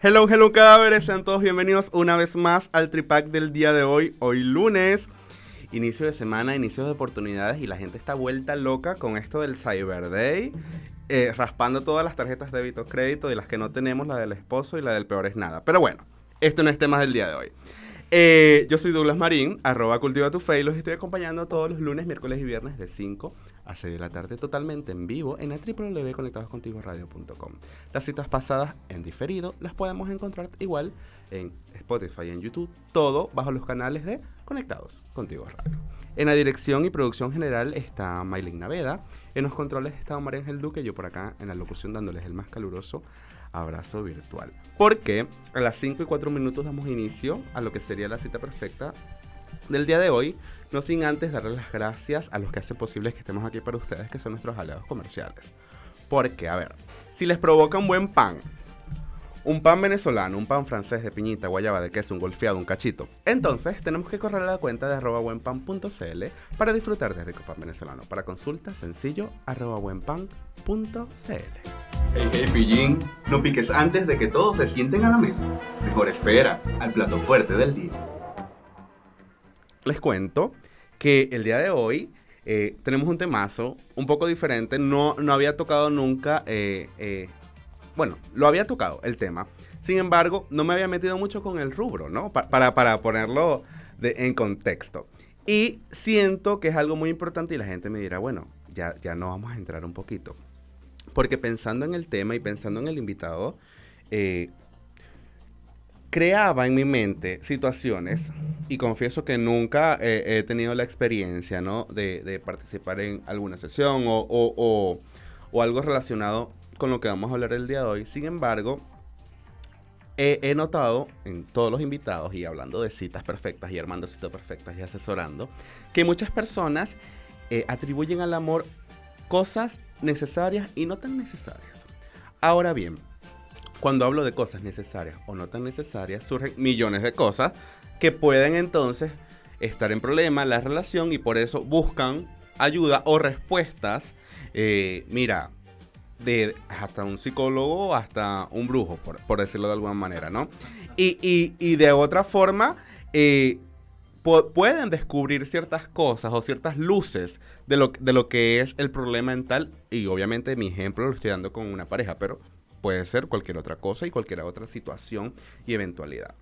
Hello, hello cadáveres, sean todos bienvenidos una vez más al Tripac del día de hoy, hoy lunes. Inicio de semana, inicio de oportunidades y la gente está vuelta loca con esto del Cyber Day, eh, raspando todas las tarjetas de débito crédito y las que no tenemos, la del esposo y la del peor es nada. Pero bueno, esto no es tema del día de hoy. Eh, yo soy Douglas Marín, arroba cultiva tu fe y los estoy acompañando todos los lunes, miércoles y viernes de 5 a 6 de la tarde totalmente en vivo en el www.conectadoscontigoradio.com. Las citas pasadas en diferido las podemos encontrar igual en Spotify y en YouTube, todo bajo los canales de Conectados Contigo Radio. En la dirección y producción general está Maylin Naveda, en los controles está María Ángel Duque, yo por acá en la locución dándoles el más caluroso abrazo virtual. Porque a las 5 y 4 minutos damos inicio a lo que sería la cita perfecta del día de hoy, no sin antes darle las gracias a los que hacen posible que estemos aquí para ustedes, que son nuestros aliados comerciales. Porque, a ver, si les provoca un buen pan, un pan venezolano, un pan francés de piñita, guayaba de queso, un golfeado, un cachito. Entonces, tenemos que correr a la cuenta de arroba buenpan.cl para disfrutar de rico pan venezolano. Para consulta, sencillo, arroba buenpan.cl. Hey, hey, pillín, no piques antes de que todos se sienten a la mesa. Mejor espera al plato fuerte del día. Les cuento que el día de hoy eh, tenemos un temazo un poco diferente. No, no había tocado nunca, eh, eh, bueno, lo había tocado el tema. Sin embargo, no me había metido mucho con el rubro, ¿no? Pa- para, para ponerlo en contexto. Y siento que es algo muy importante y la gente me dirá, bueno, ya, ya no vamos a entrar un poquito. Porque pensando en el tema y pensando en el invitado, eh, creaba en mi mente situaciones y confieso que nunca eh, he tenido la experiencia, ¿no? De, participar en alguna sesión o- o- o algo relacionado con lo que vamos a hablar el día de hoy. Sin embargo, he, notado en todos los invitados y hablando de citas perfectas y armando citas perfectas y asesorando, que muchas personas eh, atribuyen al amor cosas necesarias y no tan necesarias. Ahora bien, cuando hablo de cosas necesarias o no tan necesarias, surgen millones de cosas que pueden entonces estar en problema la relación y por eso buscan ayuda o respuestas. eh, mira, de hasta un psicólogo hasta un brujo, por, decirlo de alguna manera, ¿no? Y, de otra forma, eh, pu- pueden descubrir ciertas cosas o ciertas luces de lo, de lo que es el problema mental. Y obviamente mi ejemplo lo estoy dando con una pareja, pero puede ser cualquier otra cosa y cualquier otra situación y eventualidad.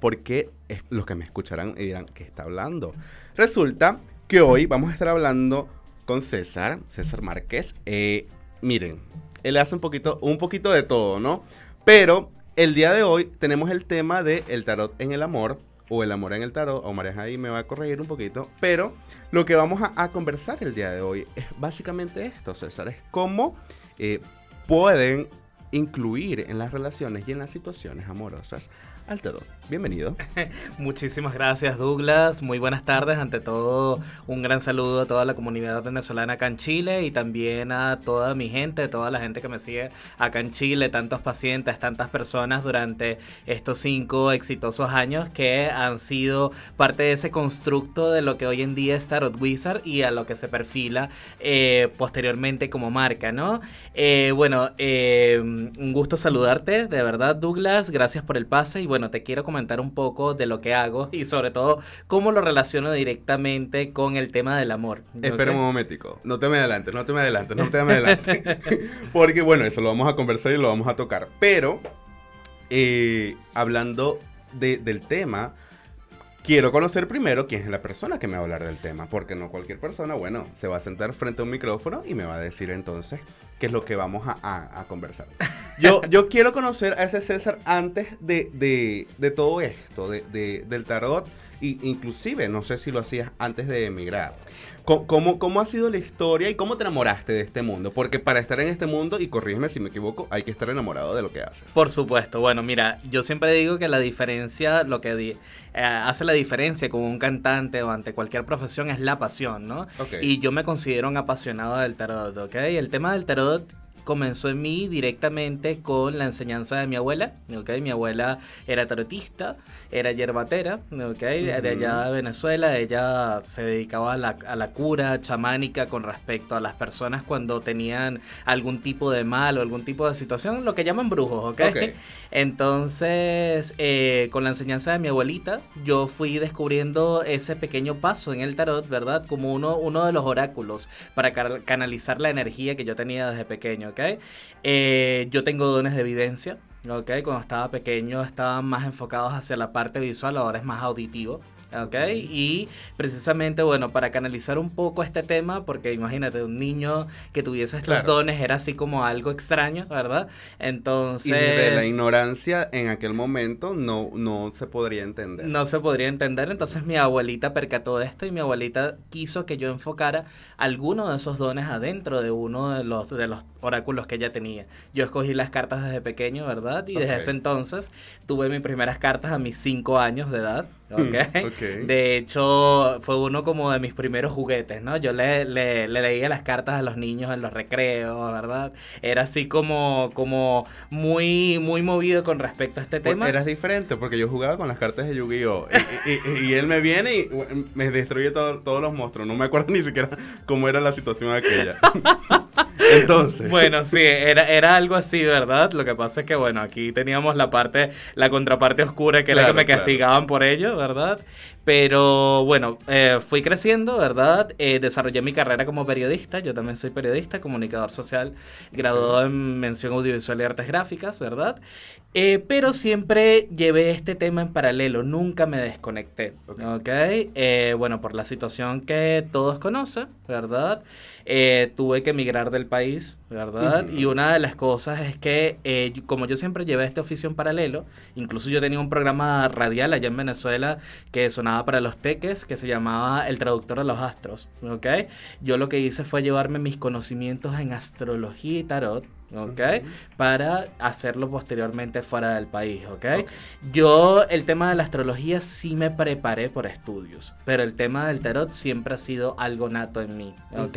Porque es- los que me escucharán y dirán, ¿qué está hablando? Resulta que hoy vamos a estar hablando con César, César Márquez. Eh, miren, él hace un poquito, un poquito de todo, ¿no? Pero el día de hoy tenemos el tema de el tarot en el amor o el amor en el tarot, o María ahí me va a corregir un poquito, pero lo que vamos a, conversar el día de hoy es básicamente esto, César, es cómo eh, pueden incluir en las relaciones y en las situaciones amorosas al tarot. Bienvenido. Muchísimas gracias Douglas, muy buenas tardes, ante todo un gran saludo a toda la comunidad venezolana acá en Chile y también a toda mi gente, toda la gente que me sigue acá en Chile, tantos pacientes, tantas personas durante estos cinco exitosos años que han sido parte de ese constructo de lo que hoy en día es Tarot Wizard y a lo que se perfila eh, posteriormente como marca, ¿no? Eh, bueno, eh, un gusto saludarte, de verdad Douglas, gracias por el pase y bueno, te quiero comentar un poco de lo que hago y sobre todo cómo lo relaciono directamente con el tema del amor. Espera un momentico. No te me adelantes, no te me adelantes, no te me adelantes. Porque bueno, eso lo vamos a conversar y lo vamos a tocar. Pero, eh, hablando de- del tema, quiero conocer primero quién es la persona que me va a hablar del tema. Porque no cualquier persona, bueno, se va a sentar frente a un micrófono y me va a decir entonces qué es lo que vamos a, a- a conversar. Yo, yo quiero conocer a ese César antes de, de- de todo esto, de- del tarot y, inclusive, no sé si lo hacías antes de emigrar. ¿Cómo, ¿Cómo ha sido la historia y cómo te enamoraste de este mundo? Porque para estar en este mundo, y corrígeme si me equivoco, hay que estar enamorado de lo que haces. Por supuesto, bueno, mira, yo siempre digo que la diferencia, lo que di- eh, hace la diferencia con un cantante o ante cualquier profesión es la pasión, ¿no? Y yo me considero un apasionado del tarot, ¿ok? El tema del tarot comenzó en mí directamente con la enseñanza de mi abuela, ¿ok? Mi abuela era tarotista, era yerbatera, ¿ok? De allá de Venezuela, ella se dedicaba a la, a la cura chamánica con respecto a las personas cuando tenían algún tipo de mal o algún tipo de situación, lo que llaman brujos, ¿ok? Ok. Entonces, eh, con la enseñanza de mi abuelita, yo fui descubriendo ese pequeño paso en el tarot, ¿verdad? Como uno, uno de los oráculos para ca- canalizar la energía que yo tenía desde pequeño, Eh, yo tengo dones de evidencia, ¿ok? Cuando estaba pequeño estaban más enfocados hacia la parte visual, ahora es más auditivo. ¿Ok? Y precisamente, bueno, para canalizar un poco este tema, porque imagínate, un niño que tuviese estos Claro. dones era así como algo extraño, ¿verdad? Entonces... Y desde la ignorancia en aquel momento no, no se podría entender. No se podría entender, entonces mi abuelita percató de esto y mi abuelita quiso que yo enfocara alguno de esos dones adentro de uno de los, de los oráculos que ella tenía. Yo escogí las cartas desde pequeño, ¿verdad? Y desde ese entonces tuve mis primeras cartas a mis 5 años de edad, ¿ok? Ok. De hecho, fue uno como de mis primeros juguetes, ¿no? Yo le, le, le leía las cartas a los niños en los recreos, ¿verdad? Era así como, como muy, muy movido con respecto a este Pues tema. Eras diferente porque yo jugaba con las cartas de Yu-Gi-Oh! Y, y- y él me viene y me destruye todo- todos los monstruos. No me acuerdo ni siquiera cómo era la situación aquella. Entonces. Bueno, sí, era, era algo así, ¿verdad? Lo que pasa es que, bueno, aquí teníamos la parte, la contraparte oscura, que era Claro, que me claro. castigaban por ello, ¿verdad? Pero bueno, eh, fui creciendo, ¿verdad? Eh, desarrollé mi carrera como periodista, yo también soy periodista, comunicador social, graduado en mención audiovisual y artes gráficas, ¿verdad? Eh, pero siempre llevé este tema en paralelo, nunca me desconecté, Ok. ¿ok? Eh, bueno, por la situación que todos conocen, ¿verdad? Eh, tuve que emigrar del país, ¿verdad? Ujú. Y una de las cosas es que, eh, como yo siempre llevé este oficio en paralelo, incluso yo tenía un programa radial allá en Venezuela que sonaba para los teques, que se llamaba El Traductor de los Astros, ¿ok? Yo lo que hice fue llevarme mis conocimientos en astrología y tarot, ¿ok? Para hacerlo posteriormente fuera del país, ¿ok? Ok. Yo el tema de la astrología sí me preparé por estudios, pero el tema del tarot siempre ha sido algo nato en mí, ¿ok?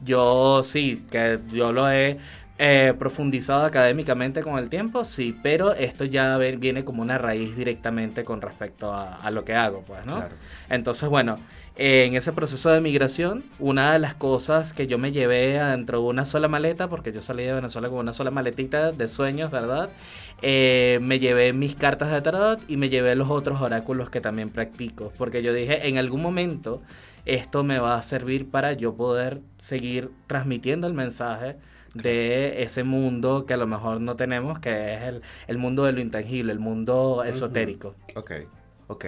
Yo sí, que yo lo he eh, profundizado académicamente con el tiempo, sí, pero esto ya viene como una raíz directamente con respecto a, a lo que hago, pues, ¿no? Claro. Entonces, bueno, eh, en ese proceso de migración, una de las cosas que yo me llevé dentro de una sola maleta, porque yo salí de Venezuela con una sola maletita de sueños, ¿verdad? Eh, me llevé mis cartas de tarot y me llevé los otros oráculos que también practico, porque yo dije, en algún momento esto me va a servir para yo poder seguir transmitiendo el mensaje de ese mundo que a lo mejor no tenemos, que es el, el mundo de lo intangible, el mundo esotérico. Ok, ok.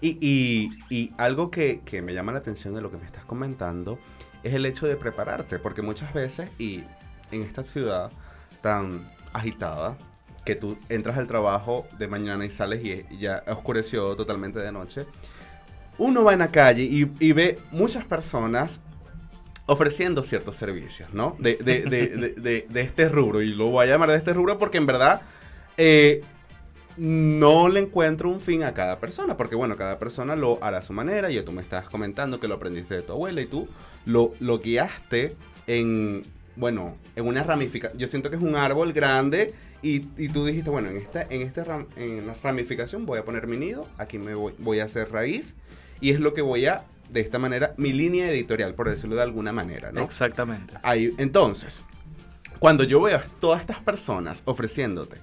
Y, y- y algo que, que me llama la atención de lo que me estás comentando es el hecho de prepararse, porque muchas veces, y en esta ciudad tan agitada, que tú entras al trabajo de mañana y sales y ya oscureció totalmente de noche, uno va en la calle y, y ve muchas personas ofreciendo ciertos servicios, ¿no? De, de- de- de- este rubro, y lo voy a llamar de este rubro porque en verdad eh, no le encuentro un fin a cada persona, porque bueno, cada persona lo hará a su manera, y tú me estás comentando que lo aprendiste de tu abuela y tú lo, lo guiaste en, bueno, en una ramificación, yo siento que es un árbol grande y, y tú dijiste, bueno, en esta, en esta ram- en la ramificación voy a poner mi nido, aquí me voy, voy a hacer raíz, y es lo que voy a, de esta manera, mi línea editorial, por decirlo de alguna manera, ¿no? Exactamente. Ahí, entonces, cuando yo veo a todas estas personas ofreciéndote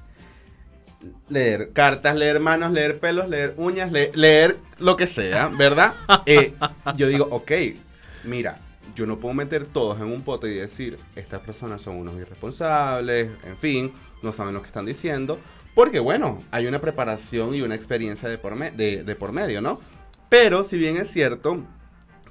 leer cartas, leer manos, leer pelos, leer uñas, le- leer lo que sea, ¿verdad? Eh, yo digo, ok, mira, yo no puedo meter todos en un pote y decir, estas personas son unos irresponsables, en fin, no saben lo que están diciendo, porque bueno, hay una preparación y una experiencia de por, me- de, de por medio, ¿no? Pero si bien es cierto,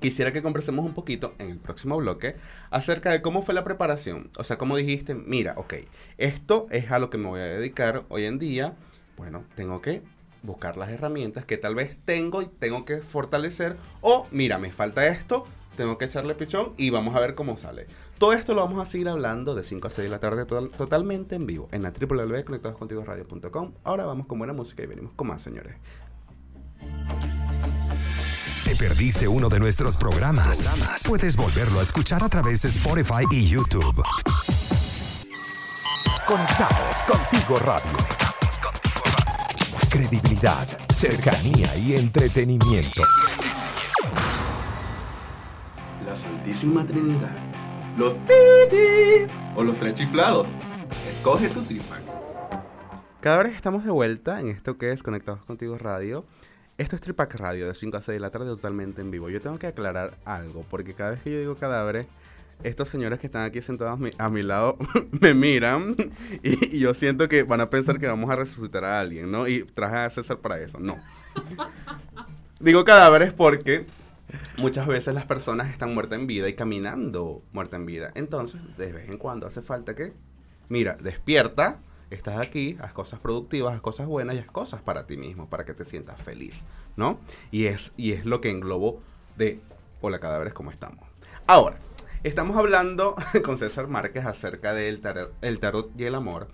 quisiera que conversemos un poquito en el próximo bloque acerca de cómo fue la preparación. O sea, cómo dijiste, mira, ok, esto es a lo que me voy a dedicar hoy en día. Bueno, tengo que buscar las herramientas que tal vez tengo y tengo que fortalecer. O, mira, me falta esto, tengo que echarle pichón y vamos a ver cómo sale. Todo esto lo vamos a seguir hablando de 5 a 6 de la tarde totalmente en vivo en la www.conectadoscontigoradio.com. Ahora vamos con buena música y venimos con más, señores. ¿Te perdiste uno de nuestros programas? Puedes volverlo a escuchar a través de Spotify y YouTube. Conectados contigo radio. Credibilidad, cercanía y entretenimiento. La Santísima Trinidad. Los pitis o los tres chiflados. Escoge tu tripa. Cada vez estamos de vuelta en esto que es Conectados Contigo Radio. Esto es Tripac Radio de 5 a 6 de la tarde totalmente en vivo. Yo tengo que aclarar algo, porque cada vez que yo digo cadáveres, estos señores que están aquí sentados a mi, lado me miran y, yo siento que van a pensar que vamos a resucitar a alguien, ¿no? Y traje a César para eso. No. digo cadáveres porque muchas veces las personas están muertas en vida y caminando muerta en vida. Entonces, de vez en cuando hace falta que, mira, despierta estás aquí, haz cosas productivas, haz cosas buenas y haz cosas para ti mismo, para que te sientas feliz, ¿no? Y es, y es lo que englobo de Hola Cadáveres, ¿cómo estamos? Ahora, estamos hablando con César Márquez acerca del tarot, el tarot y el amor.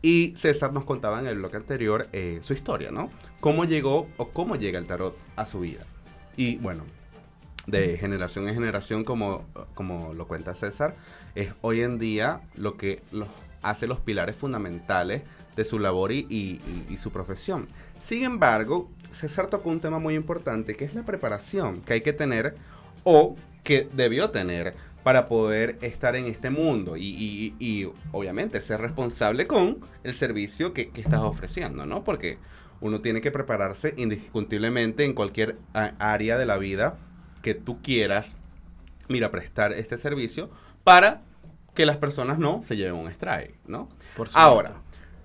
Y César nos contaba en el bloque anterior eh, su historia, ¿no? Cómo llegó o cómo llega el tarot a su vida. Y bueno, de generación en generación, como, como lo cuenta César, es hoy en día lo que los hace los pilares fundamentales de su labor y, su profesión. Sin embargo, César tocó un tema muy importante que es la preparación que hay que tener o que debió tener para poder estar en este mundo y, obviamente ser responsable con el servicio que, que, estás ofreciendo, ¿no? Porque uno tiene que prepararse indiscutiblemente en cualquier área de la vida que tú quieras, mira, prestar este servicio para que las personas no se lleven un strike, ¿no? Por Ahora,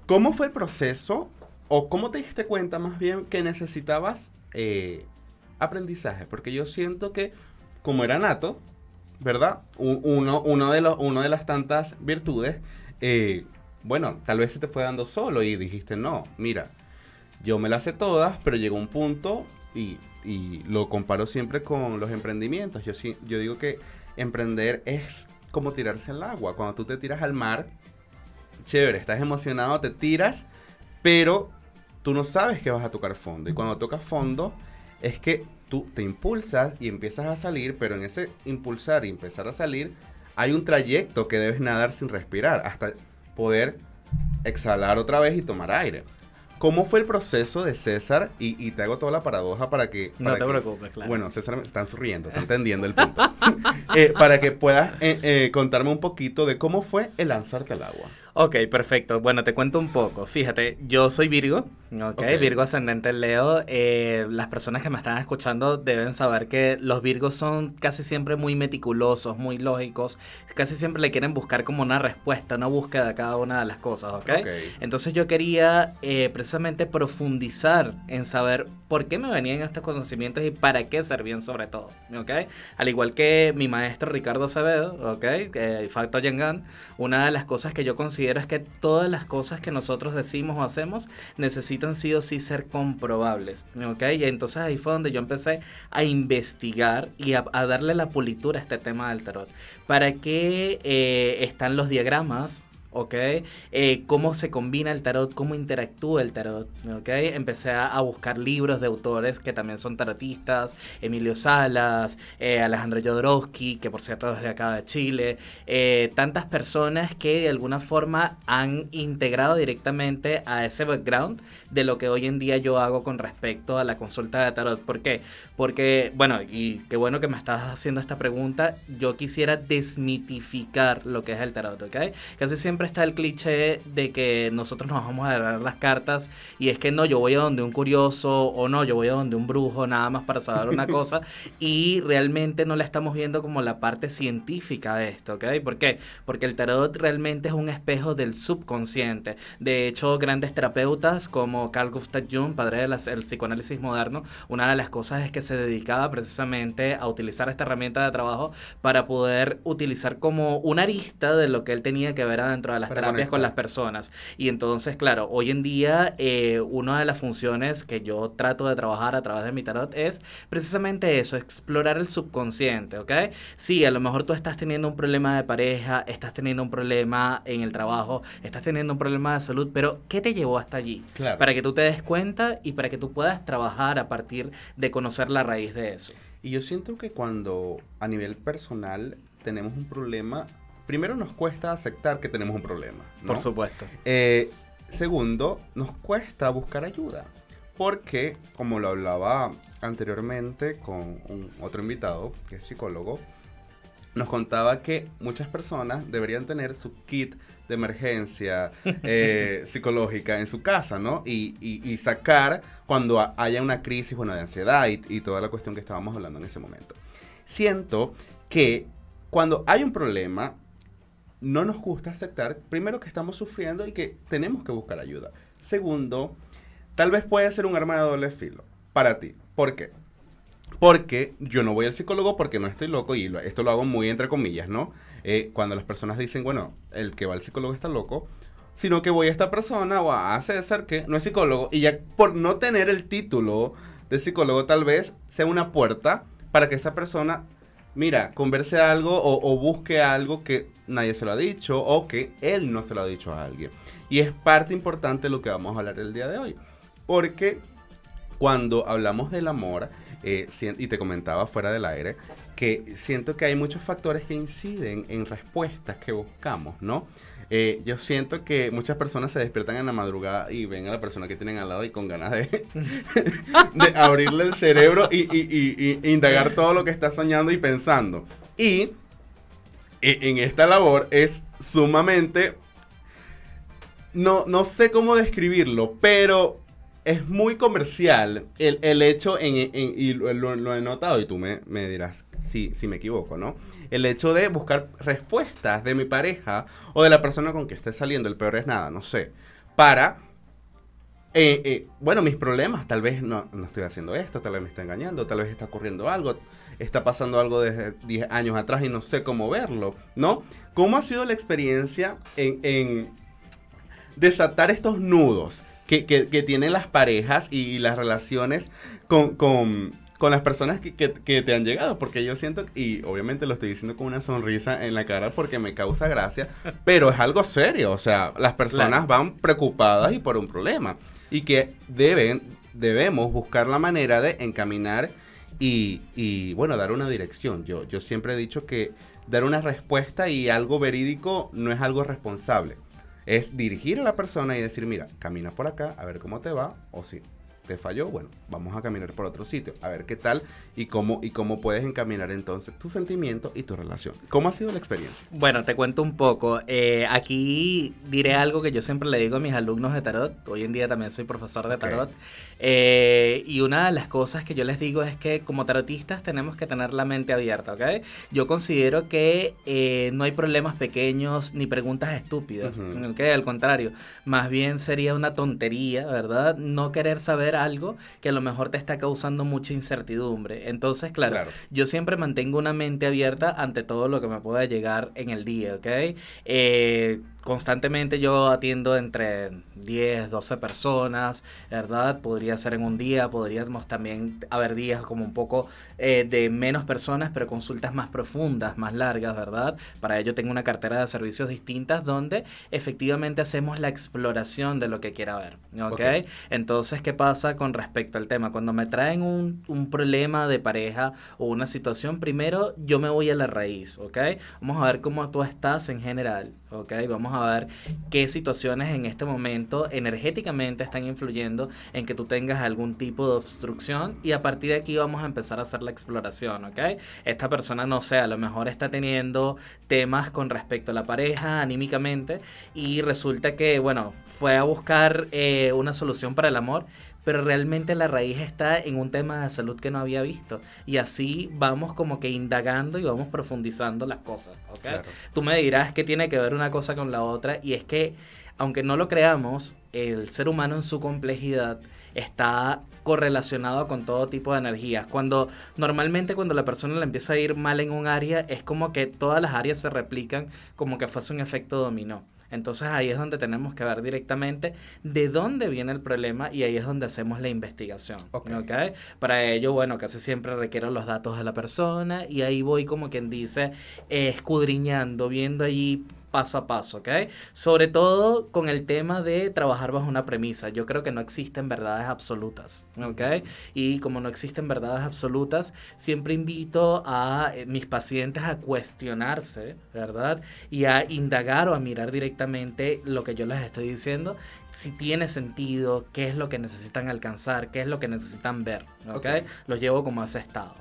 ¿cómo fue el proceso o cómo te diste cuenta más bien que necesitabas eh, aprendizaje? Porque yo siento que como era nato, ¿verdad? Uno, uno, de, los, uno de las tantas virtudes, eh, bueno, tal vez se te fue dando solo y dijiste, no, mira, yo me las sé todas, pero llegó un punto y, y lo comparo siempre con los emprendimientos. Yo, yo digo que emprender es como tirarse al agua. Cuando tú te tiras al mar, chévere, estás emocionado, te tiras, pero tú no sabes que vas a tocar fondo. Y cuando tocas fondo, es que tú te impulsas y empiezas a salir, pero en ese impulsar y empezar a salir, hay un trayecto que debes nadar sin respirar, hasta poder exhalar otra vez y tomar aire. ¿Cómo fue el proceso de César? Y, te hago toda la paradoja para que... no te preocupes, claro. Bueno, César me están sonriendo, está entendiendo el punto. Eh, para que puedas eh, eh, contarme un poquito de cómo fue el lanzarte al agua. Ok, perfecto. Bueno, te cuento un poco. Fíjate, yo soy Virgo, ¿ok? Virgo ascendente Leo. Eh, las personas que me están escuchando deben saber que los Virgos son casi siempre muy meticulosos, muy lógicos. Casi siempre le quieren buscar como una respuesta, una búsqueda a cada una de las cosas, ¿ok? Entonces yo quería eh, precisamente profundizar en saber por qué me venían estos conocimientos y para qué servían sobre todo, ¿ok? Al igual que mi maestro Ricardo Acevedo, ¿ok? Eh, Facto Yangan, una de las cosas que yo considero es que todas las cosas que nosotros decimos o hacemos necesitan sí o sí ser comprobables, ¿ok? Y entonces ahí fue donde yo empecé a investigar y a, darle la pulitura a este tema del tarot. ¿Para qué eh, están los diagramas? ¿Ok? Eh, cómo se combina el tarot, cómo interactúa el tarot, ¿ok? Empecé a, buscar libros de autores que también son tarotistas, Emilio Salas, eh, Alejandro Jodorowsky, que por cierto es de acá de Chile, eh, tantas personas que de alguna forma han integrado directamente a ese background de lo que hoy en día yo hago con respecto a la consulta de tarot. ¿Por qué? Porque, bueno, y qué bueno que me estás haciendo esta pregunta, yo quisiera desmitificar lo que es el tarot, ¿ok? Casi siempre está el cliché de que nosotros nos vamos a dar las cartas y es que no, yo voy a donde un curioso o no, yo voy a donde un brujo nada más para saber una cosa y realmente no la estamos viendo como la parte científica de esto, ¿ok? ¿Por qué? Porque el tarot realmente es un espejo del subconsciente. De hecho, grandes terapeutas como Carl Gustav Jung, padre del psicoanálisis moderno, una de las cosas es que se dedicaba precisamente a utilizar esta herramienta de trabajo para poder utilizar como una arista de lo que él tenía que ver adentro dentro de las Para terapias con las personas. Y entonces, claro, hoy en día eh, una de las funciones que yo trato de trabajar a través de mi tarot es precisamente eso, explorar el subconsciente, ¿ok? Sí, a lo mejor tú estás teniendo un problema de pareja, estás teniendo un problema en el trabajo, estás teniendo un problema de salud, pero ¿qué te llevó hasta allí? Claro. Para que tú te des cuenta y para que tú puedas trabajar a partir de conocer la raíz de eso. Y yo siento que cuando a nivel personal tenemos un problema, primero nos cuesta aceptar que tenemos un problema. ¿no? Por supuesto. Eh, segundo, nos cuesta buscar ayuda. Porque, como lo hablaba anteriormente con un otro invitado, que es psicólogo, nos contaba que muchas personas deberían tener su kit de emergencia eh, psicológica en su casa, ¿no? Y, y- y sacar cuando ha- haya una crisis, bueno, de ansiedad y, y toda la cuestión que estábamos hablando en ese momento. Siento que cuando hay un problema, no nos gusta aceptar, primero, que estamos sufriendo y que tenemos que buscar ayuda. Segundo, tal vez puede ser un arma de doble filo para ti. ¿Por qué? Porque yo no voy al psicólogo porque no estoy loco y esto lo hago muy entre comillas, ¿no? Eh, cuando las personas dicen, bueno, el que va al psicólogo está loco, sino que voy a esta persona o a César que no es psicólogo y ya por no tener el título de psicólogo tal vez sea una puerta para que esa persona, mira, converse algo o, busque algo que nadie se lo ha dicho o que él no se lo ha dicho a alguien. Y es parte importante de lo que vamos a hablar el día de hoy. Porque cuando hablamos del amor, eh, y te comentaba fuera del aire, que siento que hay muchos factores que inciden en respuestas que buscamos, ¿no? Eh, yo siento que muchas personas se despiertan en la madrugada y ven a la persona que tienen al lado y con ganas de, abrirle el cerebro y, indagar todo lo que está soñando y pensando. Y e- en esta labor es sumamente... No, no sé cómo describirlo, pero es muy comercial el, el hecho, en, en- y lo he notado, y tú me, me dirás si, si me equivoco, ¿no? El hecho de buscar respuestas de mi pareja o de la persona con que esté saliendo, el peor es nada, no sé, para, eh, eh, bueno, mis problemas, tal vez no, no estoy haciendo esto, tal vez me está engañando, tal vez está ocurriendo algo, está pasando algo desde 10 años atrás y no sé cómo verlo, ¿no? ¿Cómo ha sido la experiencia en- en desatar estos nudos que, que- tienen las parejas y, las relaciones con- con las personas que, que- que te han llegado. Porque yo siento, y obviamente lo estoy diciendo con una sonrisa en la cara porque me causa gracia, pero es algo serio. O sea, las personas Claro. van preocupadas y por un problema. Y que deben, debemos buscar la manera de encaminar y, y, bueno, dar una dirección. Yo, yo siempre he dicho que dar una respuesta y algo verídico no es algo responsable. Es dirigir a la persona y decir, mira, camina por acá, a ver cómo te va, o si te falló, bueno, vamos a caminar por otro sitio, a ver qué tal y cómo, y cómo puedes encaminar entonces tu sentimiento y tu relación. ¿Cómo ha sido la experiencia? Bueno, te cuento un poco. Eh, aquí diré algo que yo siempre le digo a mis alumnos de tarot. Hoy en día también soy profesor de tarot. Eh, y una de las cosas que yo les digo es que como tarotistas tenemos que tener la mente abierta, ¿ok? Yo considero que eh, no hay problemas pequeños ni preguntas estúpidas. Ujú. ¿ok? Al contrario, más bien sería una tontería, ¿verdad? No querer saber algo que a lo mejor te está causando mucha incertidumbre. Entonces, claro, Claro. yo siempre mantengo una mente abierta ante todo lo que me pueda llegar en el día, ¿ok? Eh, constantemente yo atiendo entre 10, 12 personas, ¿verdad? Podría ser en un día, podríamos también haber días como un poco eh, de menos personas, pero consultas más profundas, más largas, ¿verdad? Para ello tengo una cartera de servicios distintas donde efectivamente hacemos la exploración de lo que quiera ver, ¿ok? Entonces, ¿qué pasa con respecto al tema? Cuando me traen un, un problema de pareja o una situación, primero yo me voy a la raíz, ¿ok? Vamos a ver cómo tú estás en general, ¿ok? Vamos a ver qué situaciones en este momento energéticamente están influyendo en que tú tengas algún tipo de obstrucción y a partir de aquí vamos a empezar a hacer la exploración, ¿ok? Esta persona, no sé, a lo mejor está teniendo temas con respecto a la pareja anímicamente y resulta que, bueno, fue a buscar eh, una solución para el amor, pero realmente la raíz está en un tema de salud que no había visto. Y así vamos como que indagando y vamos profundizando las cosas, ¿ok? Claro. Tú me dirás que tiene que ver una cosa con la otra y es que, aunque no lo creamos, el ser humano en su complejidad está correlacionado con todo tipo de energías. Cuando normalmente cuando la persona le empieza a ir mal en un área, es como que todas las áreas se replican como que fuese un efecto dominó. Entonces ahí es donde tenemos que ver directamente de dónde viene el problema y ahí es donde hacemos la investigación. Ok. ¿ok? Para ello, bueno, casi siempre requiero los datos de la persona y ahí voy como quien dice eh, escudriñando, viendo allí paso a paso, ¿ok? Sobre todo con el tema de trabajar bajo una premisa. Yo creo que no existen verdades absolutas, ¿ok? Y como no existen verdades absolutas, siempre invito a eh, mis pacientes a cuestionarse, ¿verdad? Y a indagar o a mirar directamente lo que yo les estoy diciendo, si tiene sentido, qué es lo que necesitan alcanzar, qué es lo que necesitan ver, ¿ok? Ok. Los llevo como a ese estado.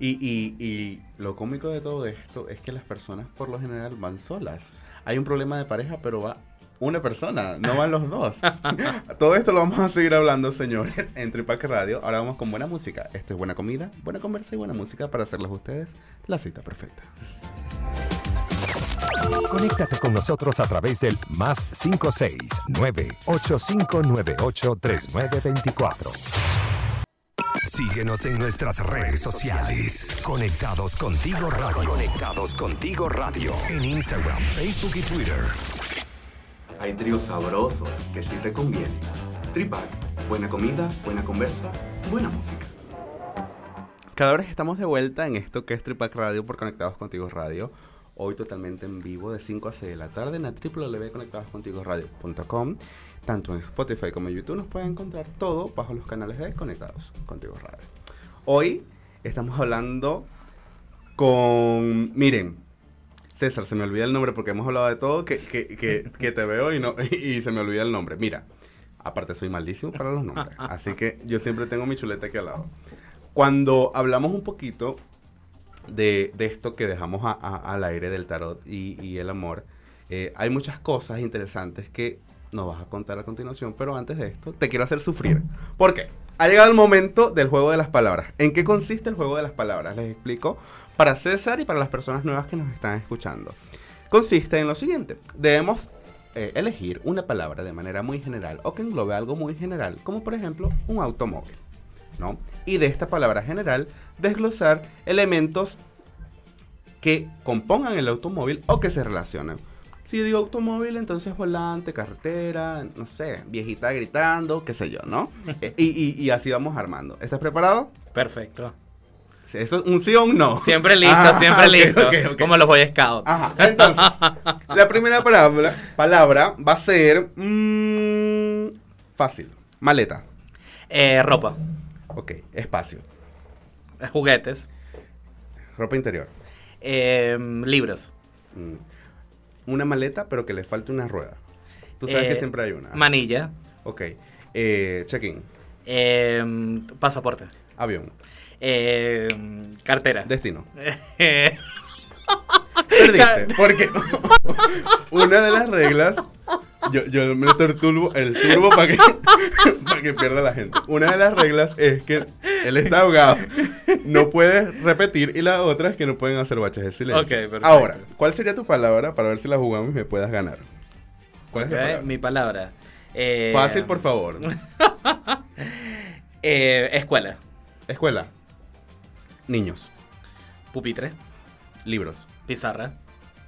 Y, y, y lo cómico de todo esto es que las personas por lo general van solas. Hay un problema de pareja, pero va una persona, no van los dos. todo esto lo vamos a seguir hablando, señores, en Tripac Radio. Ahora vamos con buena música. Esto es buena comida, buena conversa y buena música para hacerles a ustedes la cita perfecta. Conéctate con nosotros a través del más 569-8598-3924. Síguenos en nuestras redes sociales. Conectados contigo radio. Conectados contigo radio. En Instagram, Facebook y Twitter. Hay tríos sabrosos que sí te convienen. Tripac, buena comida, buena conversa, buena música. Cada vez estamos de vuelta en esto que es Tripac Radio por Conectados Contigo Radio. Hoy totalmente en vivo de 5 a 6 de la tarde en la www.conectadoscontigoradio.com. Tanto en Spotify como en YouTube nos pueden encontrar todo bajo los canales de Conectados Contigo Radio. Hoy estamos hablando con... Miren, César, se me olvida el nombre porque hemos hablado de todo, que, que, que, que te veo y, no, y se me olvida el nombre. Mira, aparte soy malísimo para los nombres, así que yo siempre tengo mi chuleta aquí al lado. Cuando hablamos un poquito de, esto que dejamos a- al aire del tarot y, y el amor, eh, hay muchas cosas interesantes que nos vas a contar a continuación, pero antes de esto te quiero hacer sufrir. ¿Por qué? Ha llegado el momento del juego de las palabras. ¿En qué consiste el juego de las palabras? Les explico para César y para las personas nuevas que nos están escuchando. Consiste en lo siguiente. Debemos eh, elegir una palabra de manera muy general o que englobe algo muy general, como por ejemplo un automóvil. ¿No? Y de esta palabra general desglosar elementos que compongan el automóvil o que se relacionen. Si yo digo automóvil, entonces volante, carretera, no sé, viejita gritando, qué sé yo, ¿no? Eh, y, y- y así vamos armando. ¿Estás preparado? Perfecto. ¿Eso es un sí o un no? Siempre listo, Ah, siempre listo. Como los Boy Scouts. Ajá, entonces, la primera palabra, palabra va a ser mm, fácil. Maleta. Eh, ropa, Ok, espacio. eh, juguetes, Ropa interior. eh, libros, Mm. Una maleta, pero que le falte una rueda. Tú sabes Eh, que siempre hay una. manilla, ok. Eh, check-in. eh, pasaporte, Avión. eh, cartera. Destino. Eh, Perdiste. Porque una de las reglas. Yo, yo me meto el turbo, el turbo para que, para que pierda la gente. Una de las reglas es que él está ahogado. No puede repetir. Y la otra es que no pueden hacer baches de silencio. Perfecto. Ahora, ¿cuál sería tu palabra para ver si la jugamos y me puedas ganar? ¿Cuál es la ok, palabra? mi palabra. Eh, Fácil, por favor. eh, escuela, Escuela. Niños. pupitre, Libros. pizarra,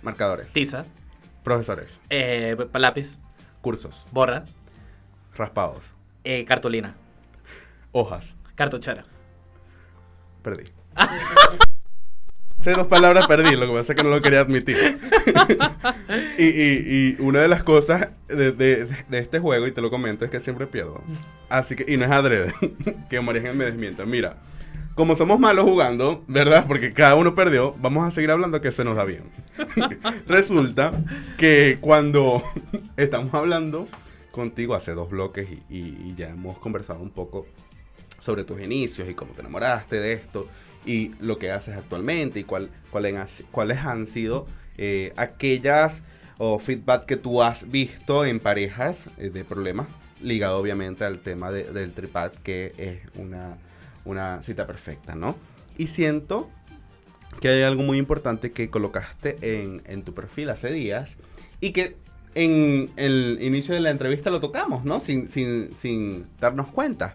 Marcadores. tiza, Profesores. eh, lápiz, Cursos. borra, Raspados. eh, cartulina, Hojas. cartuchera. Perdí. Esas dos palabras perdí, lo que pasa es que no lo quería admitir. y, y- y una de las cosas de, de- de este juego, y te lo comento, es que siempre pierdo. Así que, y no es adrede, que María me desmienta. Mira, como somos malos jugando, ¿verdad? Porque cada uno perdió, vamos a seguir hablando que se nos da bien. Resulta que cuando estamos hablando contigo hace dos bloques y, y- y ya hemos conversado un poco sobre tus inicios y cómo te enamoraste de esto y lo que haces actualmente y cuál, cuáles han- cuáles han sido eh, aquellas o feedback que tú has visto en parejas eh, de problemas ligado obviamente al tema de- del tripad que es una, una cita perfecta, ¿no? Y siento que hay algo muy importante que colocaste en, en tu perfil hace días y que en el inicio de la entrevista lo tocamos, ¿no? Sin, sin, sin darnos cuenta.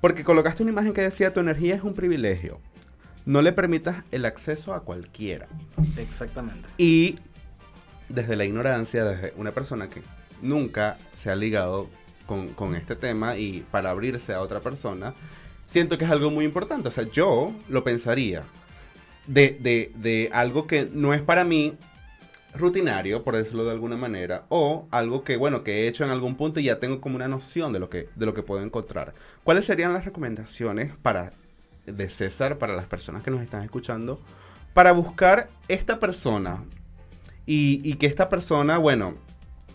Porque colocaste una imagen que decía tu energía es un privilegio. No le permitas el acceso a cualquiera. Exactamente. Y desde la ignorancia, desde una persona que nunca se ha ligado con, con este tema y para abrirse a otra persona, siento que es algo muy importante. O sea, yo lo pensaría de, de, de algo que no es para mí rutinario, por decirlo de alguna manera, o algo que, bueno, que he hecho en algún punto y ya tengo como una noción de lo que, de lo que puedo encontrar. ¿Cuáles serían las recomendaciones para, de César para las personas que nos están escuchando para buscar esta persona y, y que esta persona, bueno,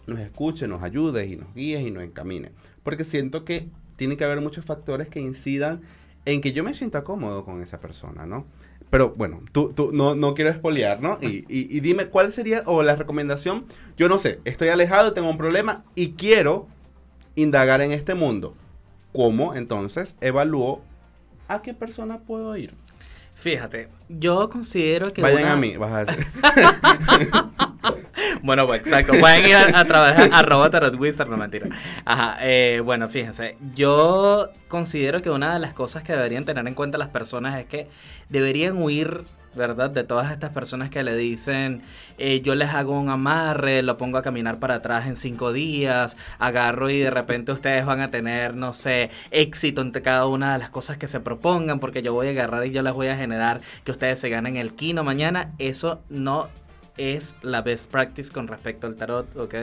nos escuche, nos ayude y nos guíe y nos encamine? Porque siento que tiene que haber muchos factores que incidan en que yo me sienta cómodo con esa persona, ¿no? Pero bueno, tú, tú no, no quiero espolear, ¿no? Y, y, y dime cuál sería, o la recomendación, yo no sé, estoy alejado, tengo un problema y quiero indagar en este mundo. ¿Cómo entonces evalúo a qué persona puedo ir? Fíjate, yo considero que. Vayan una- a mí, vas a decir. Bueno, pues exacto. Pueden ir a, a trabajar arroba tarot wizard, no mentira. Ajá, eh, bueno, fíjense. Yo considero que una de las cosas que deberían tener en cuenta las personas es que deberían huir. ¿Verdad? De todas estas personas que le dicen, eh, yo les hago un amarre, lo pongo a caminar para atrás en cinco días, agarro y de repente ustedes van a tener, no sé, éxito entre cada una de las cosas que se propongan, porque yo voy a agarrar y yo les voy a generar que ustedes se ganen el kino mañana. Eso no es la best practice con respecto al tarot, ¿ok?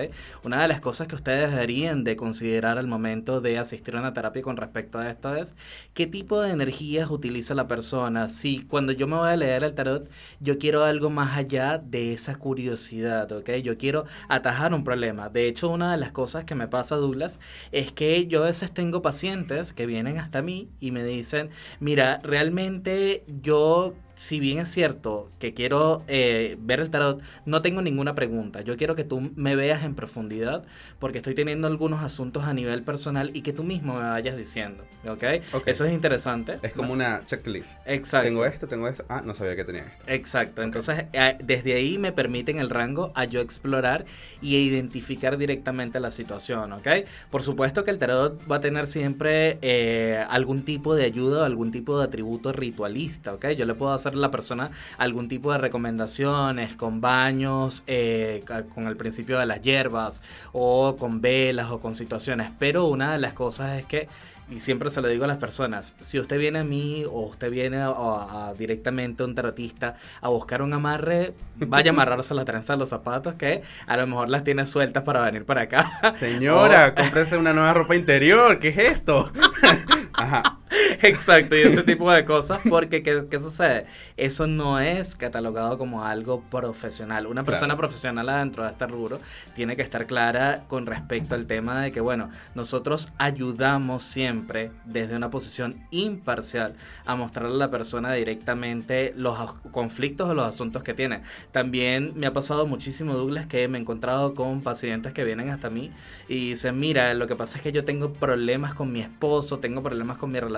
Una de las cosas que ustedes deberían de considerar al momento de asistir a una terapia con respecto a esto es qué tipo de energías utiliza la persona. Si cuando yo me voy a leer el tarot, yo quiero algo más allá de esa curiosidad, ¿ok? Yo quiero atajar un problema. De hecho, una de las cosas que me pasa, Douglas, es que yo a veces tengo pacientes que vienen hasta mí y me dicen, mira, realmente yo si bien es cierto que quiero eh, ver el tarot, no tengo ninguna pregunta. Yo quiero que tú me veas en profundidad porque estoy teniendo algunos asuntos a nivel personal y que tú mismo me vayas diciendo. ¿Ok? Ok. Eso es interesante. Es como una checklist. Exacto. Tengo esto, tengo esto. Ah, no sabía que tenía esto. Exacto, entonces eh, desde ahí me permiten el rango a yo explorar y identificar directamente la situación, ¿ok? Por supuesto que el tarot va a tener siempre eh, algún tipo de ayuda o algún tipo de atributo ritualista, ¿ok? Yo le puedo hacer a la persona algún tipo de recomendaciones con baños, eh, con el principio de las hierbas o con velas o con situaciones, pero una de las cosas es que y siempre se lo digo a las personas, si usted viene a mí o usted viene a, a- a directamente a un tarotista a buscar un amarre, vaya a amarrarse la trenza de los zapatos que a lo mejor las tiene sueltas para venir para acá. Señora, cómprese una nueva ropa interior. ¿Qué es esto? Ajá. Exacto, y ese tipo de cosas, porque ¿qué, qué sucede? Eso no es catalogado como algo profesional. Una persona Claro. profesional adentro de este rubro tiene que estar clara con respecto al tema de que, bueno, nosotros ayudamos siempre desde una posición imparcial a mostrarle a la persona directamente los conflictos o los asuntos que tiene. También me ha pasado muchísimo, Douglas, que me he encontrado con pacientes que vienen hasta mí y dicen, mira, lo que pasa es que yo tengo problemas con mi esposo, tengo problemas con mi relación,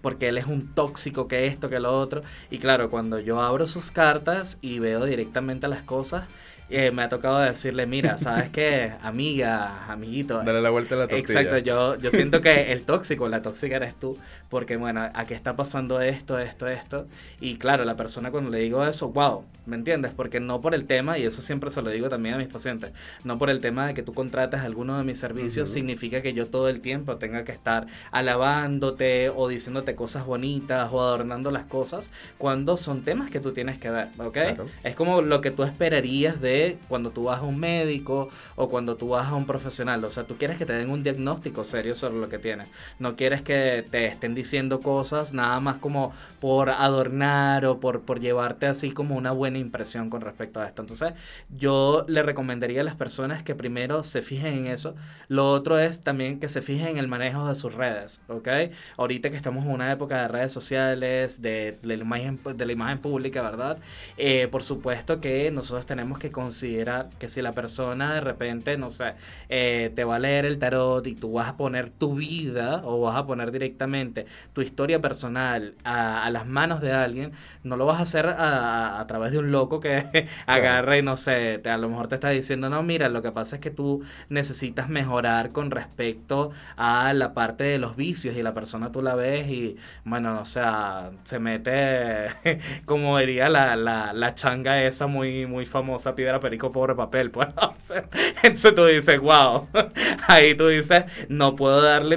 porque él es un tóxico, que esto, que lo otro. Y claro, cuando yo abro sus cartas y veo directamente las cosas, eh, me ha tocado decirle, mira, ¿sabes qué? Amiga, amiguito. Dale la vuelta a la tortilla. Exacto, yo, yo siento que el tóxico, la tóxica eres tú, porque bueno, aquí está pasando esto, esto, esto, y claro, la persona cuando le digo eso, wow, ¿me entiendes? Porque no por el tema, y eso siempre se lo digo también a mis pacientes, no por el tema de que tú contrates alguno de mis servicios, significa que yo todo el tiempo tenga que estar alabándote o diciéndote cosas bonitas o adornando las cosas, cuando son temas que tú tienes que ver, ¿ok? Claro. Es como lo que tú esperarías de cuando tú vas a un médico o cuando tú vas a un profesional. O sea, tú quieres que te den un diagnóstico serio sobre lo que tienes. No quieres que te estén diciendo cosas nada más como por adornar o por, por llevarte así como una buena impresión con respecto a esto. Entonces, yo le recomendaría a las personas que primero se fijen en eso. Lo otro es también que se fijen en el manejo de sus redes, ¿ok? Ahorita que estamos en una época de redes sociales, de, de la, imagen, de la imagen pública, ¿verdad? Eh, por supuesto que nosotros tenemos que considerar que si la persona de repente, no sé, eh, te va a leer el tarot y tú vas a poner tu vida o vas a poner directamente tu historia personal a, a las manos de alguien, no lo vas a hacer a, a través de un loco que agarre y no sé, te, a lo mejor te está diciendo, no, mira, lo que pasa es que tú necesitas mejorar con respecto a la parte de los vicios y la persona tú la ves y, bueno, o sea, se mete, como diría la, la, la changa esa muy, muy famosa, piedra era perico pobre papel, pues. Entonces tú dices, wow. Ahí tú dices, no puedo darle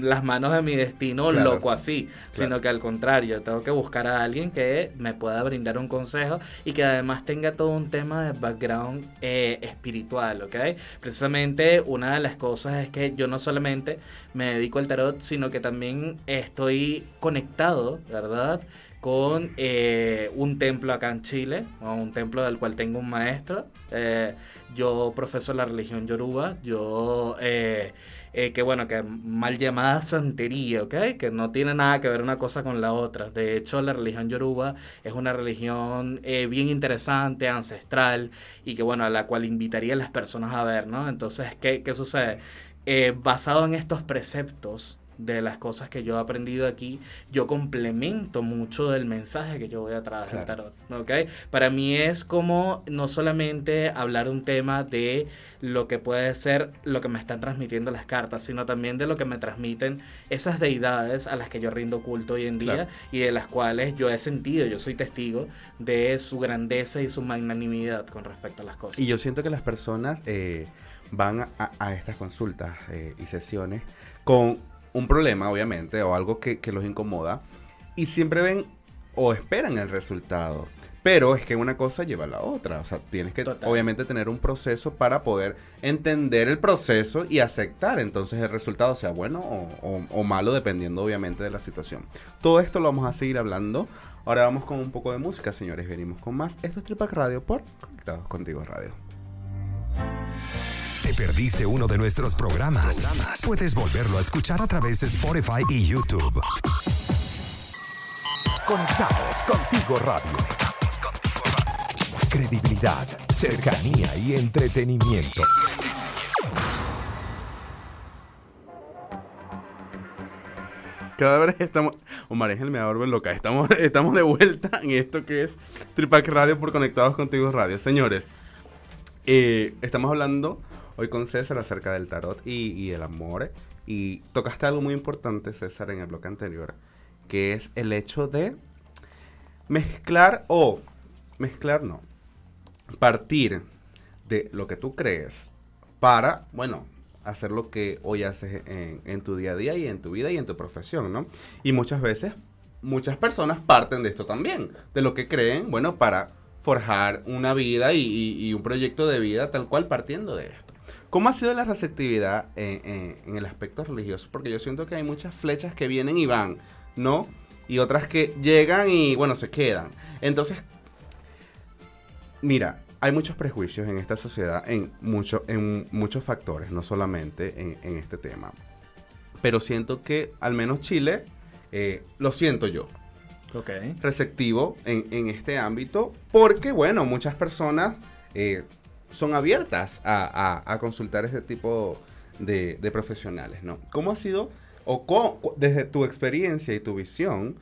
las manos de mi destino loco así, sino que al contrario, tengo que buscar a alguien que me pueda brindar un consejo y que además tenga todo un tema de background eh, espiritual, ¿ok? Precisamente una de las cosas es que yo no solamente me dedico al tarot, sino que también estoy conectado, ¿verdad? Con eh, un templo acá en Chile, un templo del cual tengo un maestro. Eh, yo profeso la religión yoruba, yo, eh, que bueno, que mal llamada santería, ¿ok? Que no tiene nada que ver una cosa con la otra. De hecho, la religión yoruba es una religión bien interesante, ancestral, y que bueno, a la cual invitaría a las personas a ver, ¿no? Entonces, ¿qué, qué sucede? basado en estos preceptos, de las cosas que yo he aprendido aquí, yo complemento mucho del mensaje que yo voy a traer del tarot. ¿okay? Para mí es como no solamente hablar un tema de lo que puede ser lo que me están transmitiendo las cartas, sino también de lo que me transmiten esas deidades a las que yo rindo culto hoy en día y de las cuales yo he sentido, yo soy testigo de su grandeza y su magnanimidad con respecto a las cosas. Y yo siento que las personas eh, van a, estas consultas eh, y sesiones con un problema, obviamente, o algo que, los incomoda, y siempre ven o esperan el resultado. Pero es que una cosa lleva a la otra. O sea, tienes que obviamente tener un proceso para poder entender el proceso y aceptar entonces el resultado, sea bueno o, malo, dependiendo obviamente de la situación. Todo esto lo vamos a seguir hablando. Ahora vamos con un poco de música, señores. Venimos con más. Esto es Tripac Radio por Conectados Contigo Radio. ¿Te perdiste uno de nuestros programas? Puedes volverlo a escuchar a través de Spotify y YouTube. Conectados contigo radio. Credibilidad, cercanía y entretenimiento. Cada vez estamos. Omar Ángel me va loca. Estamos, estamos de vuelta en esto que es Tripac Radio por Conectados Contigo Radio. Señores, eh, estamos hablando hoy con César acerca del tarot y, el amor. Y tocaste algo muy importante, César, en el bloque anterior, que es el hecho de mezclar o mezclar no, partir de lo que tú crees para, bueno, hacer lo que hoy haces en, tu día a día y en tu vida y en tu profesión, ¿no? Y muchas veces, muchas personas parten de esto también, de lo que creen, bueno, para forjar una vida y un proyecto de vida tal cual partiendo de esto. ¿Cómo ha sido la receptividad en, el aspecto religioso? Porque yo siento que hay muchas flechas que vienen y van, ¿no? Y otras que llegan y, bueno, se quedan. Entonces, mira, hay muchos prejuicios en esta sociedad en, mucho, en muchos factores, no solamente en, este tema. Pero siento que al menos Chile, eh, lo siento yo, okay. receptivo en, este ámbito, porque, bueno, muchas personas eh, son abiertas a, consultar ese tipo de, profesionales, ¿no? ¿Cómo ha sido, o desde tu experiencia y tu visión,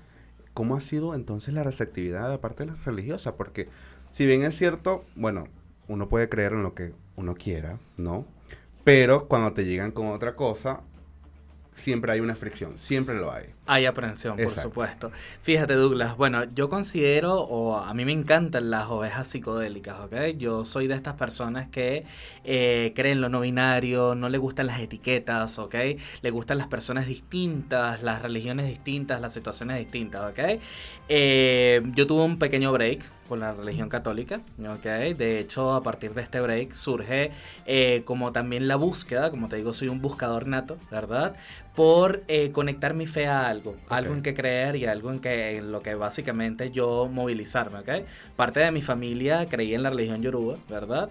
cómo ha sido entonces la receptividad de parte de la religiosa? Porque si bien es cierto, bueno, uno puede creer en lo que uno quiera, ¿no? Pero cuando te llegan con otra cosa, siempre hay una fricción, siempre lo hay. Hay aprensión, por supuesto. Fíjate, Douglas, bueno, yo considero, o a mí me encantan las ovejas psicodélicas, ¿ok? Yo soy de estas personas que eh, creen lo no binario, no le gustan las etiquetas, ¿ok? Le gustan las personas distintas, las religiones distintas, las situaciones distintas, ¿ok? Eh, yo tuve un pequeño break con la religión católica, ¿ok? De hecho, a partir de este break surge eh, como también la búsqueda, como te digo, soy un buscador nato, ¿verdad? Por eh, conectar mi fe a algo, algo en que creer y algo en, que, en lo que básicamente yo movilizarme, ¿ok? Parte de mi familia creía en la religión yoruba, ¿verdad?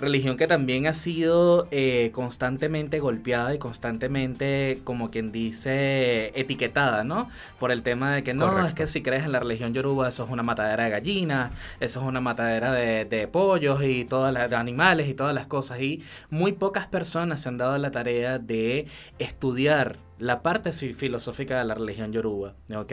Religión que también ha sido eh, constantemente golpeada y constantemente, como quien dice, etiquetada, ¿no? Por el tema de que no, es que si crees en la religión yoruba, eso es una matadera de gallinas, eso es una matadera de, pollos y todas las de animales y todas las cosas. Y muy pocas personas se han dado la tarea de estudiar la parte filosófica de la religión yoruba, ¿ok?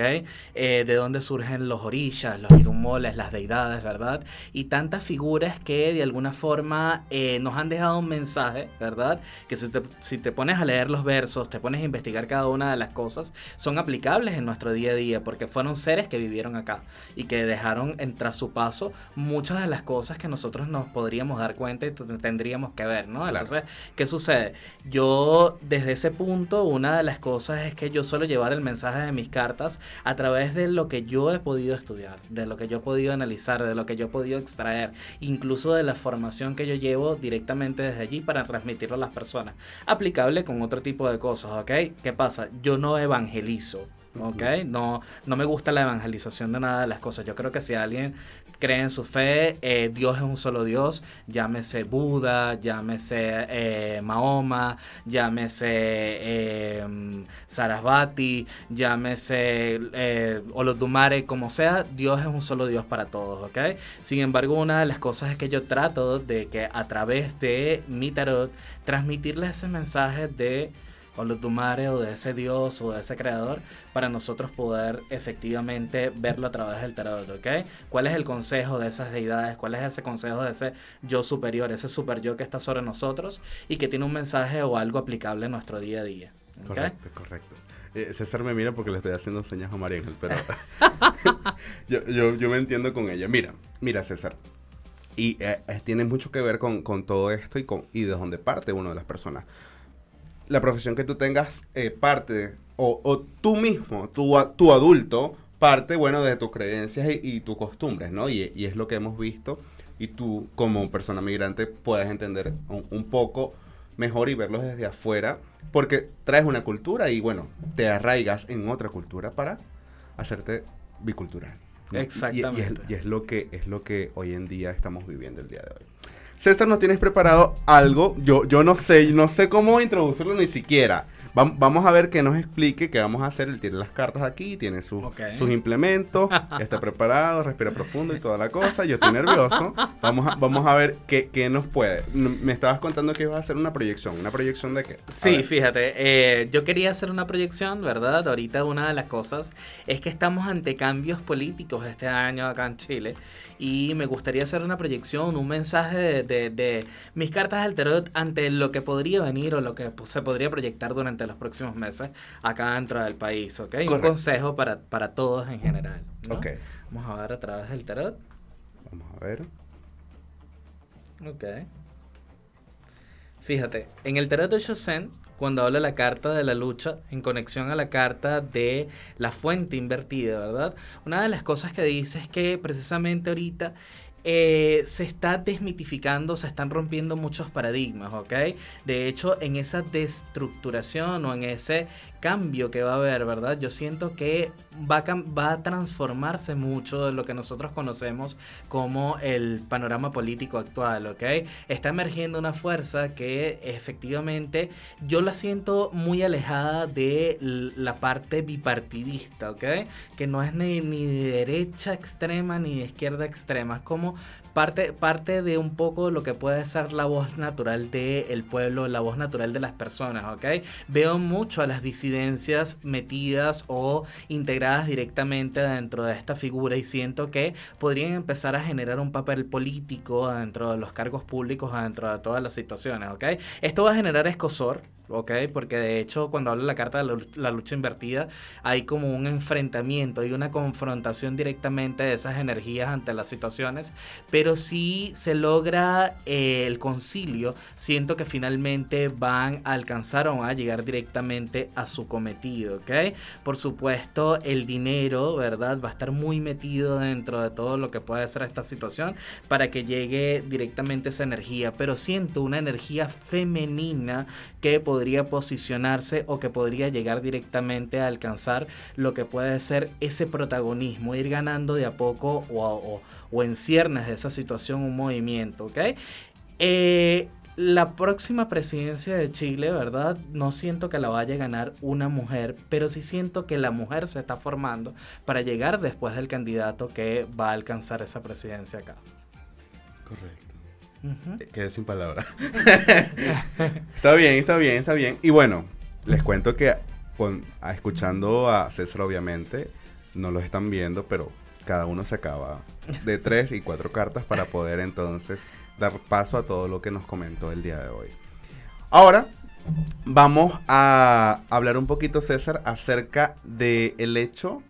Eh, de dónde surgen los orillas, los irumoles, las deidades, ¿verdad? Y tantas figuras que de alguna forma eh, nos han dejado un mensaje, ¿verdad? Que si te, si te pones a leer los versos, te pones a investigar cada una de las cosas, son aplicables en nuestro día a día, porque fueron seres que vivieron acá y que dejaron en tras su paso muchas de las cosas que nosotros nos podríamos dar cuenta y tendríamos que ver, ¿no? Entonces, ¿qué sucede? Yo, desde ese punto, una de las cosas es que yo suelo llevar el mensaje de mis cartas a través de lo que yo he podido estudiar, de lo que yo he podido analizar, de lo que yo he podido extraer, incluso de la formación que yo llevo directamente desde allí para transmitirlo a las personas. Aplicable con otro tipo de cosas, ¿ok? ¿Qué pasa? Yo no evangelizo. ¿ok? No, no me gusta la evangelización de nada de las cosas. Yo creo que si alguien cree en su fe, eh, Dios es un solo Dios, llámese Buda, llámese eh, Mahoma, llámese eh, Sarasvati, llámese eh, Olodumare, como sea, Dios es un solo Dios para todos, ¿ok? Sin embargo, una de las cosas es que yo trato de que a través de mi tarot transmitirles ese mensaje de o o de ese Dios o de ese creador para nosotros poder efectivamente verlo a través del tarot, ¿ok? ¿Cuál es el consejo de esas deidades? ¿Cuál es ese consejo de ese yo superior, ese super yo que está sobre nosotros y que tiene un mensaje o algo aplicable en nuestro día a día? Correcto, correcto. Eh, César me mira porque le estoy haciendo señas a María Ángel, pero yo, yo, me entiendo con ella. Mira, mira César, y eh, eh, tiene mucho que ver con, con, todo esto y, con, y de dónde parte uno de las personas la profesión que tú tengas eh, parte, o, tú mismo, tu, tu adulto, parte, bueno, de tus creencias y, tus costumbres, ¿no? Y, es lo que hemos visto y tú como persona migrante puedes entender un, poco mejor y verlos desde afuera, porque traes una cultura y, bueno, te arraigas en otra cultura para hacerte bicultural. Exactamente. Y, es, lo que, es lo que hoy en día estamos viviendo el día de hoy. César, ¿nos tienes preparado algo? Yo, yo no sé, no sé cómo introducirlo ni siquiera vamos a ver que nos explique qué vamos a hacer. Él tiene las cartas aquí, tiene sus implementos, está preparado, respira profundo y toda la cosa. Yo estoy nervioso. Vamos a, vamos a ver qué, qué nos puede. Me estabas contando que ibas a hacer una proyección. ¿Una proyección de qué? sí, fíjate. Eh, yo quería hacer una proyección, ¿verdad? Ahorita una de las cosas es que estamos ante cambios políticos este año acá en Chile. Y me gustaría hacer una proyección, un mensaje de, de mis cartas del tarot ante lo que podría venir o lo que se podría proyectar durante los próximos meses acá dentro del país, ¿ok? Un consejo para, para todos en general. Ok. Vamos a ver a través del tarot. Vamos a ver. Ok. Fíjate, en el tarot de Shosen, cuando habla la carta de la lucha en conexión a la carta de la fuente invertida, ¿verdad? Una de las cosas que dice es que precisamente ahorita eh, se está desmitificando, se están rompiendo muchos paradigmas, ¿ok? De hecho, en esa destructuración o en ese cambio que va a haber, ¿verdad? Yo siento que va a, transformarse mucho de lo que nosotros conocemos como el panorama político actual, ¿ok? Está emergiendo una fuerza que efectivamente yo la siento muy alejada de la parte bipartidista, ¿ok? Que no es ni, ni de derecha extrema ni de izquierda extrema, es como parte, parte de un poco lo que puede ser la voz natural del pueblo, la voz natural de las personas, ¿ok? Veo mucho a las disidencias metidas o integradas directamente dentro de esta figura y siento que podrían empezar a generar un papel político dentro de los cargos públicos, dentro de todas las situaciones, ¿ok? Esto va a generar escosor, ¿ok? Porque de hecho cuando habla la carta de la lucha invertida hay como un enfrentamiento, hay una confrontación directamente de esas energías ante las situaciones, pero si se logra eh, el concilio, siento que finalmente van a alcanzar o van a llegar directamente a su cometido, ¿ok? Por supuesto el dinero, ¿verdad? Va a estar muy metido dentro de todo lo que puede ser esta situación para que llegue directamente esa energía, pero siento una energía femenina que podría posicionarse o que podría llegar directamente a alcanzar lo que puede ser ese protagonismo, ir ganando de a poco o, en ciernes de esa situación un movimiento, ¿ok? Eh, la próxima presidencia de Chile, ¿verdad? No siento que la vaya a ganar una mujer, pero sí siento que la mujer se está formando para llegar después del candidato que va a alcanzar esa presidencia acá. Correcto. Quedé sin palabras. está bien, está bien, está bien. Y bueno, les cuento que con, escuchando a César, obviamente, no lo están viendo, pero cada uno sacaba de tres y cuatro cartas para poder entonces dar paso a todo lo que nos comentó el día de hoy. Ahora vamos a hablar un poquito, César, acerca del hecho.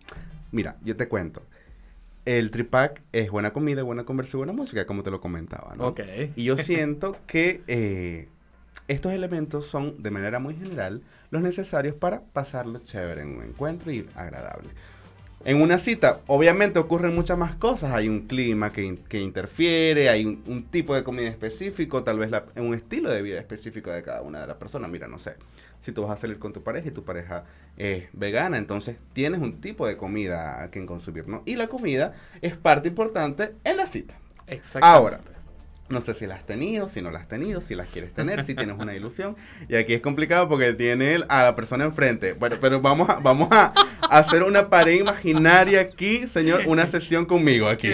Mira, yo te cuento. El tripack es buena comida, buena conversación, buena música, como te lo comentaba, ¿no? Ok. Y yo siento que eh, estos elementos son, de manera muy general, los necesarios para pasarlo chévere en un encuentro y agradable. En una cita, obviamente ocurren muchas más cosas. Hay un clima que, que interfiere, hay un, un tipo de comida específico, tal vez la- un estilo de vida específico de cada una de las personas. Mira, no sé, si tú vas a salir con tu pareja y tu pareja es vegana, entonces tienes un tipo de comida a quien consumir, ¿no? Y la comida es parte importante en la cita. Exactamente. Ahora, no sé si la has tenido, si no la has tenido, si las quieres tener, si tienes una ilusión. Y aquí es complicado porque tiene a la persona enfrente. Bueno, pero vamos a, vamos a hacer una pared imaginaria aquí, señor, una sesión conmigo aquí.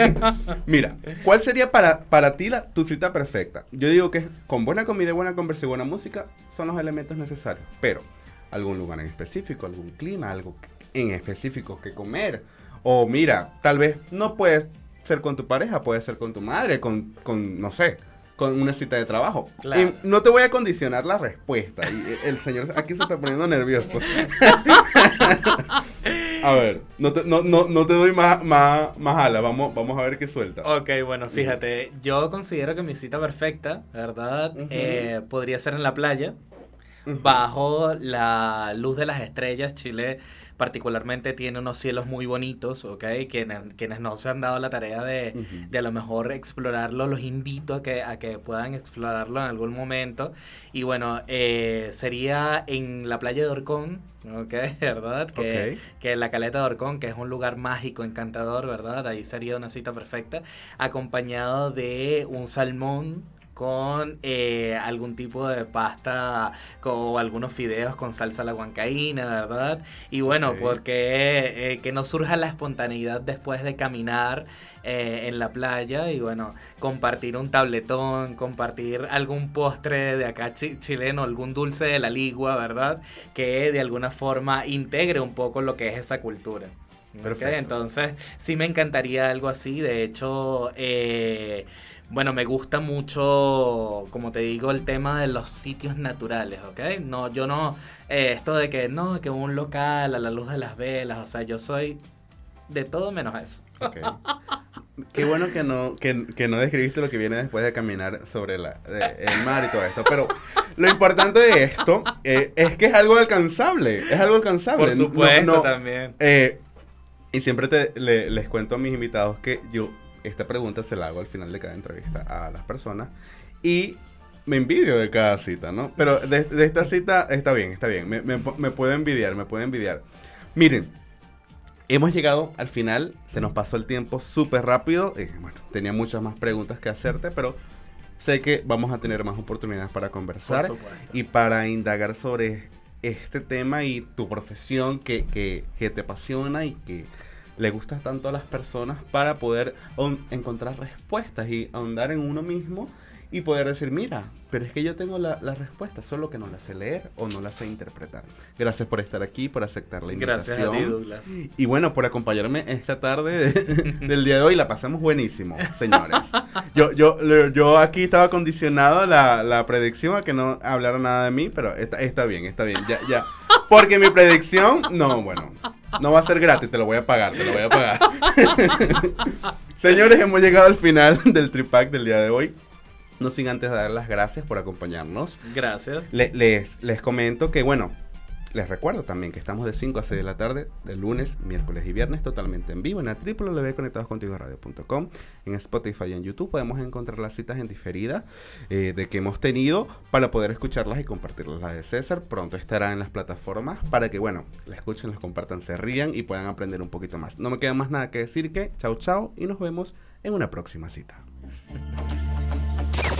Mira, ¿cuál sería para, para ti la, tu cita perfecta? Yo digo que con buena comida, buena conversa y buena música son los elementos necesarios. Pero, algún lugar en específico, algún clima, algo en específico que comer. O mira, tal vez no puedes ser con tu pareja, puede ser con tu madre, con, con no sé, con una cita de trabajo. Claro. No te voy a condicionar la respuesta. Y el señor aquí se está poniendo nervioso. a ver, no te, no, no, no te doy más, más, más ala, vamos, vamos a ver qué suelta. Ok, bueno, fíjate, yo considero que mi cita perfecta, ¿verdad? Eh, podría ser en la playa, bajo la luz de las estrellas. Chile particularmente tiene unos cielos muy bonitos, ¿ok? Quienes, quienes no se han dado la tarea de, Ujú. de a lo mejor explorarlo, los invito a que, a que puedan explorarlo en algún momento. Y bueno, eh, sería en la playa de Orcón, ¿ok? ¿Verdad? Que, Ok. que la caleta de Orcón, que es un lugar mágico, encantador, ¿verdad? Ahí sería una cita perfecta, acompañado de un salmón con eh, algún tipo de pasta co- o algunos fideos con salsa a la huancaína, ¿verdad? Y bueno, porque eh, que no surja la espontaneidad después de caminar eh, en la playa y bueno, compartir un tabletón, compartir algún postre de acá chi- chileno, algún dulce de la ligua, ¿verdad? Que de alguna forma integre un poco lo que es esa cultura. Perfecto. Entonces, sí me encantaría algo así. De hecho, eh, bueno, me gusta mucho, como te digo, el tema de los sitios naturales, ¿ok? No, yo no, eh, esto de que no, que un local a la luz de las velas, o sea, yo soy de todo menos eso. Ok. Qué bueno que no, que, que no describiste lo que viene después de caminar sobre la, de- el mar y todo esto. Pero lo importante de esto eh, es que es algo alcanzable. Es algo alcanzable. Por No- supuesto, no- también. eh, y siempre te, le- les cuento a mis invitados que yo esta pregunta se la hago al final de cada entrevista a las personas. Y me envidio de cada cita, ¿no? Pero de, de esta cita está bien, está bien. Me, me, me puedo envidiar, me puedo envidiar. Miren, hemos llegado al final. Se nos pasó el tiempo súper rápido. eh, bueno, tenía muchas más preguntas que hacerte, pero sé que vamos a tener más oportunidades para conversar y para indagar sobre este tema y tu profesión que, que, que te apasiona y que le gusta tanto a las personas para poder encontrar respuestas y ahondar en uno mismo y poder decir, mira, pero es que yo tengo la, la respuesta, solo que no la sé leer o no la sé interpretar. Gracias por estar aquí, por aceptar la invitación. Gracias a ti, Douglas. Y bueno, por acompañarme esta tarde de- del día de hoy, la pasamos buenísimo, señores. Yo, yo, yo aquí estaba condicionado la, la predicción a que no hablara nada de mí, pero está, está bien, está bien, ya, ya. Porque mi predicción, no, bueno, no va a ser gratis, te lo voy a pagar, te lo voy a pagar. Señores, hemos llegado al final del tripack del día de hoy. No sin antes dar las gracias por acompañarnos. Gracias. Le- les, les comento que, bueno, les recuerdo también que estamos de 5 a 6 de la tarde, de lunes, miércoles y viernes, totalmente en vivo en la www.conectadoscontigoradio.com. En Spotify y en YouTube podemos encontrar las citas en diferida eh, de que hemos tenido para poder escucharlas y compartirlas. La de César pronto estará en las plataformas para que, bueno, la escuchen, las compartan, se rían y puedan aprender un poquito más. No me queda más nada que decir que chao, chao y nos vemos en una próxima cita.